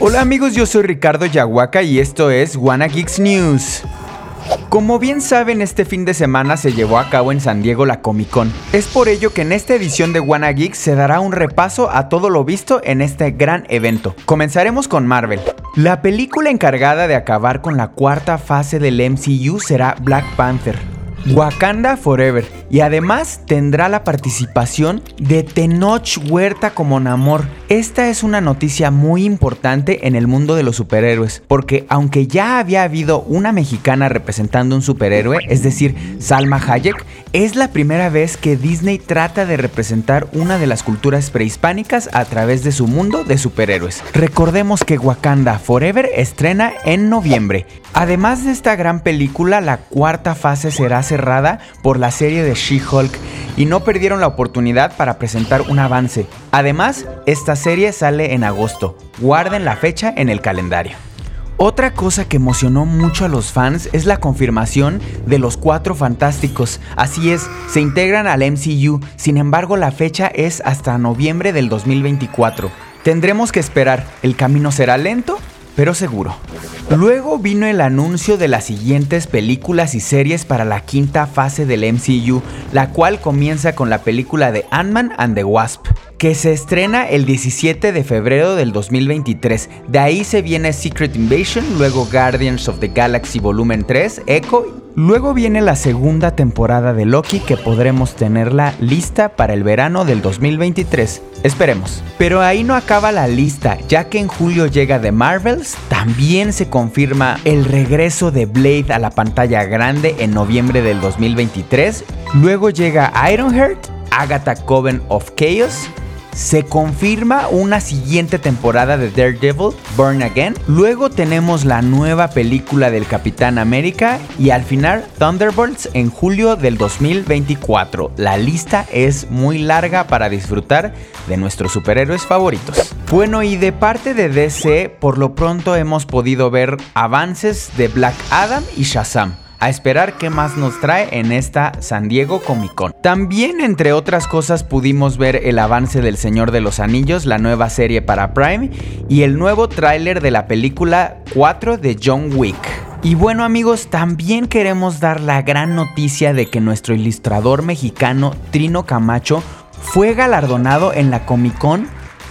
Hola amigos, yo soy Ricardo Yahuaca y esto es Wanna Geeks News. Como bien saben, este fin de semana se llevó a cabo en San Diego la Comic Con. Es por ello que en esta edición de Wanna Geeks se dará un repaso a todo lo visto en este gran evento. Comenzaremos con Marvel. La película encargada de acabar con la cuarta fase del MCU será Black Panther. Wakanda Forever y además tendrá la participación de Tenoch Huerta como Namor. Esta es una noticia muy importante en el mundo de los superhéroes, porque aunque ya había habido una mexicana representando un superhéroe, es decir, Salma Hayek, es la primera vez que Disney trata de representar una de las culturas prehispánicas a través de su mundo de superhéroes. Recordemos que Wakanda Forever estrena en noviembre. Además de esta gran película, la cuarta fase será cerrada por la serie de She-Hulk y no perdieron la oportunidad para presentar un avance. Además, esta serie sale en agosto. Guarden la fecha en el calendario. Otra cosa que emocionó mucho a los fans es la confirmación de los Cuatro Fantásticos. Así es, se integran al MCU, sin embargo la fecha es hasta noviembre del 2024. Tendremos que esperar, el camino será lento, pero seguro. Luego vino el anuncio de las siguientes películas y series para la quinta fase del MCU, la cual comienza con la película de Ant-Man and the Wasp, que se estrena el 17 de febrero del 2023. De ahí se viene Secret Invasion, luego Guardians of the Galaxy Volumen 3, Echo Luego viene la segunda temporada de Loki que podremos tenerla lista para el verano del 2023. Esperemos. Pero ahí no acaba la lista, ya que en julio llega The Marvels, también se confirma el regreso de Blade a la pantalla grande en noviembre del 2023. Luego llega Ironheart, Agatha Coven of Chaos, se confirma una siguiente temporada de Daredevil, Burn Again. Luego tenemos la nueva película del Capitán América y al final Thunderbolts en julio del 2024. La lista es muy larga para disfrutar de nuestros superhéroes favoritos. Bueno, y de parte de DC, por lo pronto hemos podido ver avances de Black Adam y Shazam a esperar qué más nos trae en esta San Diego Comic Con. También, entre otras cosas, pudimos ver el avance del Señor de los Anillos, la nueva serie para Prime, y el nuevo tráiler de la película 4 de John Wick. Y bueno amigos, también queremos dar la gran noticia de que nuestro ilustrador mexicano Trino Camacho fue galardonado en la Comic Con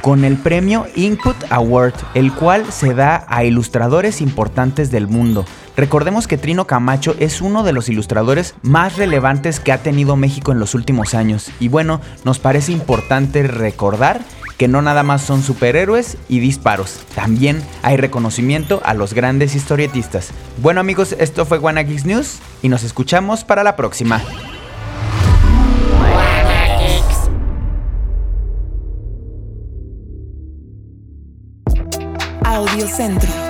con el premio Input Award, el cual se da a ilustradores importantes del mundo. Recordemos que Trino Camacho es uno de los ilustradores más relevantes que ha tenido México en los últimos años. Y bueno, nos parece importante recordar que no nada más son superhéroes y disparos, también hay reconocimiento a los grandes historietistas. Bueno amigos, esto fue Wanna News y nos escuchamos para la próxima. Audio Centro.